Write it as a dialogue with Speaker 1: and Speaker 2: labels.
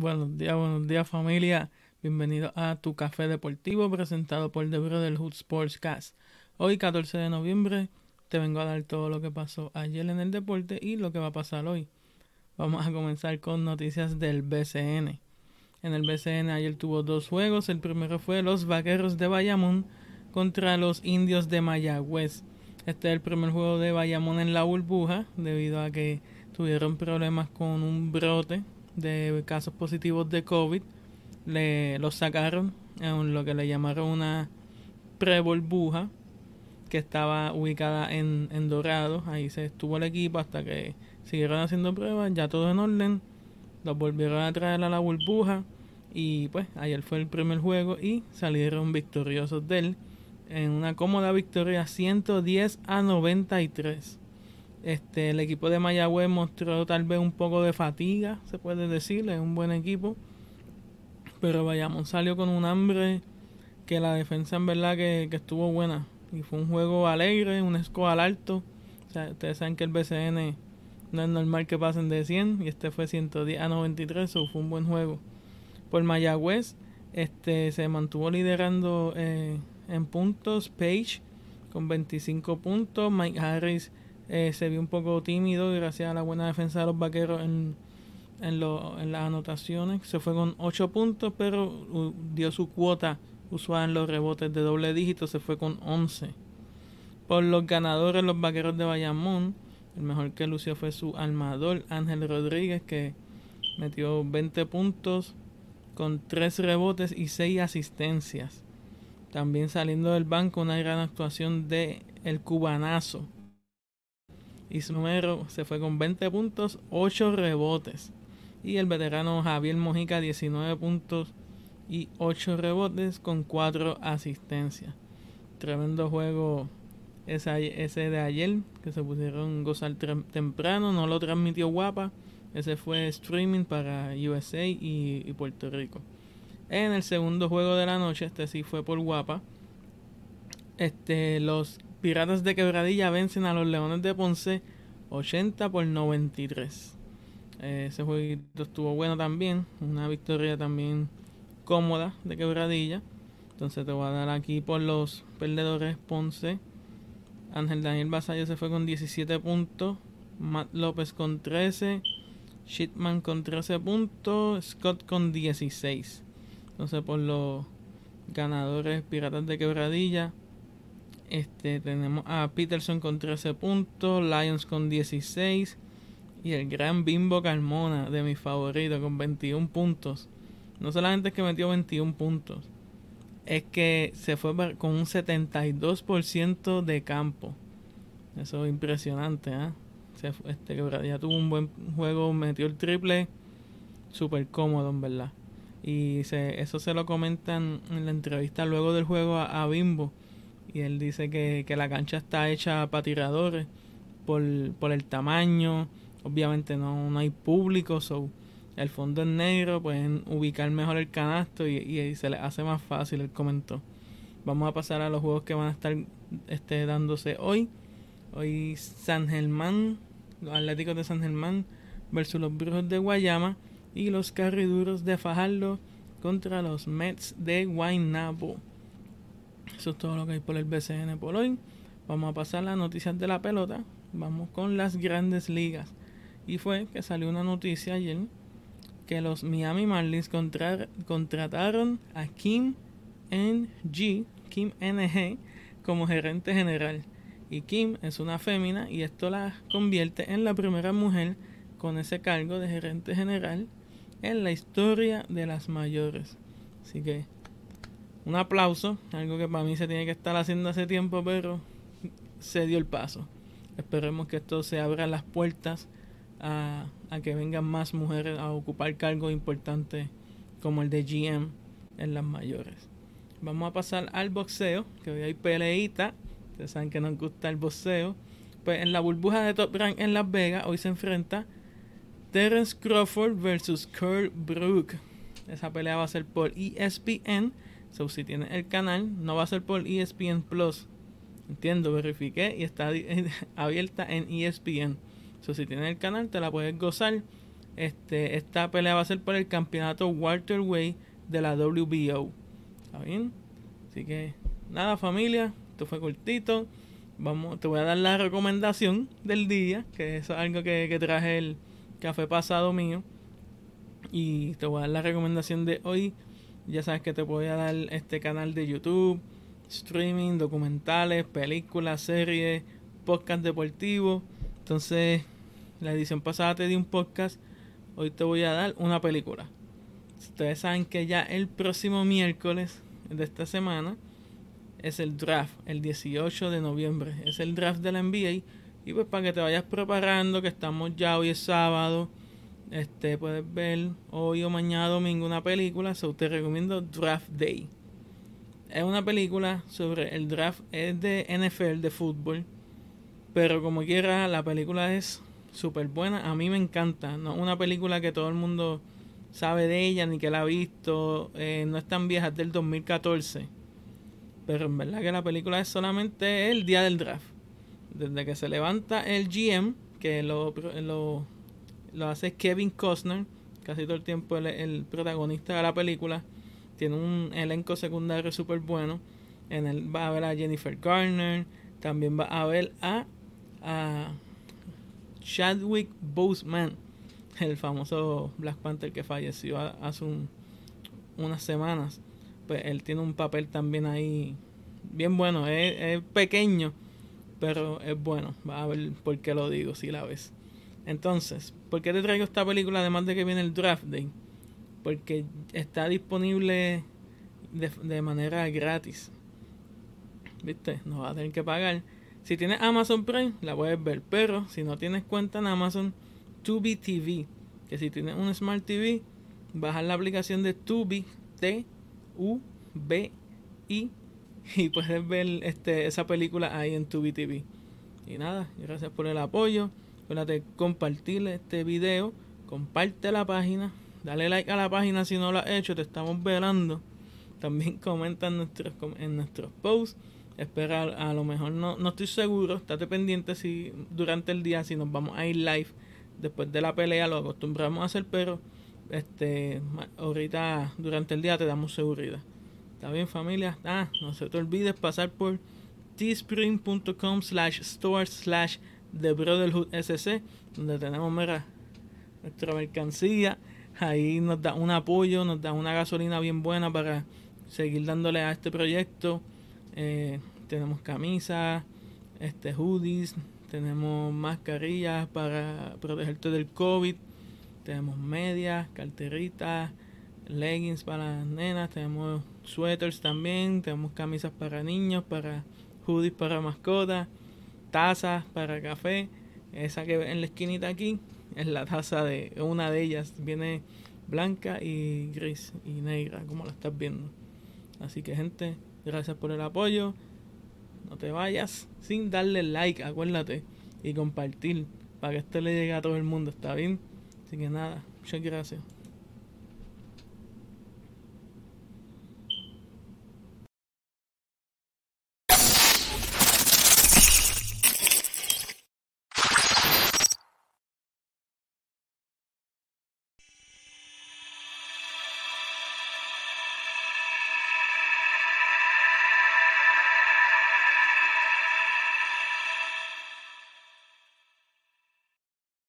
Speaker 1: Buenos días, buenos días familia. Bienvenido a tu café deportivo presentado por The Brotherhood Sportscast. Hoy 14 de noviembre te vengo a dar todo lo que pasó ayer en el deporte y lo que va a pasar hoy. Vamos a comenzar con noticias del BCN. En el BCN ayer tuvo dos juegos. El primero fue los Vaqueros de Bayamón contra los Indios de Mayagüez. Este es el primer juego de Bayamón en la burbuja debido a que tuvieron problemas con un brote de casos positivos de COVID. Le, los sacaron en lo que le llamaron una pre-burbuja que estaba ubicada en, en Dorado. Ahí se estuvo el equipo hasta que siguieron haciendo pruebas, ya todo en orden. Los volvieron a traer a la burbuja. Y pues ayer fue el primer juego y salieron victoriosos de él en una cómoda victoria 110 a 93. Este, el equipo de Mayagüez mostró tal vez un poco de fatiga, se puede decir, es un buen equipo. Pero vayamos, salió con un hambre que la defensa en verdad que, estuvo buena. Y fue un juego alegre, un score alto. O sea, ustedes saben que el BCN no es normal que pasen de 100 y este fue 110 a 93, o fue un buen juego. Por Mayagüez, este se mantuvo liderando eh, en puntos. Page con 25 puntos. Mike Harris eh, se vio un poco tímido gracias a la buena defensa de los vaqueros en, en, en las anotaciones. Se fue con 8 puntos, pero dio su cuota usual en los rebotes de doble dígito. Se fue con 11. Por los ganadores, los vaqueros de Bayamón. El mejor que lució fue su armador Ángel Rodríguez, que metió 20 puntos con 3 rebotes y 6 asistencias. También saliendo del banco una gran actuación de el cubanazo. Y su número se fue con 20 puntos, 8 rebotes. Y el veterano Javier Mojica 19 puntos y 8 rebotes con 4 asistencias. Tremendo juego ese, ese de ayer que se pusieron gozar temprano. No lo transmitió guapa. Ese fue streaming para USA y Puerto Rico. En el segundo juego de la noche, este sí fue por guapa. Este, los Piratas de Quebradilla vencen a los Leones de Ponce 80 por 93. Eh, ese juego estuvo bueno también. Una victoria también cómoda de Quebradilla. Entonces te voy a dar aquí por los perdedores Ponce. Ángel Daniel Basayo se fue con 17 puntos. Matt López con 13. Shitman con 13 puntos. Scott con 16. Entonces, por los ganadores Piratas de Quebradilla, este, tenemos a Peterson con 13 puntos, Lions con 16 y el gran Bimbo Carmona de mi favorito con 21 puntos. No solamente es que metió 21 puntos, es que se fue con un 72% de campo. Eso es impresionante, ¿eh? Este Quebradilla tuvo un buen juego, metió el triple, súper cómodo en verdad. Y se, eso se lo comentan en la entrevista luego del juego a, Bimbo. Y él dice que, la cancha está hecha para tiradores por, por el tamaño. Obviamente no, no hay público, so el fondo es negro, pueden ubicar mejor el canasto y, y, se les hace más fácil, él comentó. Vamos a pasar a los juegos que van a estar este, dándose hoy. Hoy San Germán, los Atléticos de San Germán versus los Brujos de Guayama y los carriduros de Fajardo contra los Mets de Guaynabo. Eso es todo lo que hay por el BCN por hoy. Vamos a pasar las noticias de la pelota. Vamos con las grandes ligas. Y fue que salió una noticia ayer que los Miami Marlins contrataron a Kim NG, Kim NG, como gerente general. Y Kim es una fémina y esto la convierte en la primera mujer con ese cargo de gerente general en la historia de las mayores. Así que un aplauso, algo que para mí se tiene que estar haciendo hace tiempo, pero se dio el paso. Esperemos que esto se abra las puertas a, que vengan más mujeres a ocupar cargos importantes como el de GM en las mayores. Vamos a pasar al boxeo, que hoy hay peleita. Ustedes saben que nos gusta el boxeo. Pues en la burbuja de Top Rank en Las Vegas, hoy se enfrenta Terence Crawford versus Kurt Brook. Esa pelea va a ser por ESPN. Si tienes el canal, no va a ser por ESPN Plus. Entiendo, verifiqué y está abierta en ESPN. So, si tienes el canal, te la puedes gozar. Este, esta pelea va a ser por el campeonato Way de la WBO. ¿Está bien? Así que nada familia, esto fue cortito. Vamos, te voy a dar la recomendación del día, que es algo que traje el café pasado mío. Y te voy a dar la recomendación de hoy. Ya sabes que te voy a dar este canal de YouTube, streaming, documentales, películas, series, podcast deportivo. Entonces, la edición pasada te di un podcast, hoy te voy a dar una película. Ustedes saben que ya el próximo miércoles de esta semana es el draft, el 18 de noviembre. Es el draft de la NBA. Y pues para que te vayas preparando, que estamos ya, hoy es sábado. Este, puedes ver hoy o mañana domingo una película. So te recomiendo Draft Day. Es una película sobre el draft, es de NFL, de fútbol. Pero como quiera, la película es súper buena. A mí me encanta. No una película que todo el mundo sabe de ella ni que la ha visto. Eh, no es tan vieja, es del 2014. Pero en verdad que la película es solamente el día del draft. Desde que se levanta el GM, que lo, lo, lo hace Kevin Costner, casi todo el tiempo el, protagonista de la película. Tiene un elenco secundario súper bueno. En él va a ver a Jennifer Garner. También va a ver a a Chadwick Boseman, el famoso Black Panther que falleció hace unas semanas. Pues él tiene un papel también ahí bien bueno. Es, pequeño, pero es bueno. Va a ver por qué lo digo si la ves. Entonces, ¿por qué te traigo esta película además de que viene el draft day? Porque está disponible de, manera gratis. ¿Viste? No va a tener que pagar si tienes Amazon Prime, la puedes ver. Pero si no tienes cuenta en Amazon, Tubi TV. Que si tienes un Smart TV, bajas la aplicación de Tubi, T-U-B-I. Y puedes ver este, esa película ahí en Tubi TV. Y nada, gracias por el apoyo. Acuérdate compartir este video. Comparte la página. Dale like a la página si no lo has hecho. Te estamos velando. También comenta en nuestros, en nuestros posts esperar a lo mejor no, no estoy seguro, estate pendiente si durante el día si nos vamos a ir live después de la pelea, lo acostumbramos a hacer, pero este ahorita durante el día te damos seguridad. ¿Está bien familia? Ah, no se te olvides pasar por teespring.com slash store slash The Brotherhood SC, donde tenemos mira, nuestra mercancía. Ahí nos da un apoyo, nos da una gasolina bien buena para seguir dándole a este proyecto. Eh, tenemos camisas, este, hoodies, tenemos mascarillas para protegerte del COVID, tenemos medias, carteritas, leggings para las nenas, tenemos suéteres también, tenemos camisas para niños, para hoodies para mascotas, tazas para café. Esa que en la esquinita aquí es la taza de una de ellas, viene blanca y gris y negra, como la estás viendo. Así que gente, gracias por el apoyo. No te vayas sin darle like, acuérdate, y compartir para que esto le llegue a todo el mundo, ¿está bien? Así que nada, muchas gracias.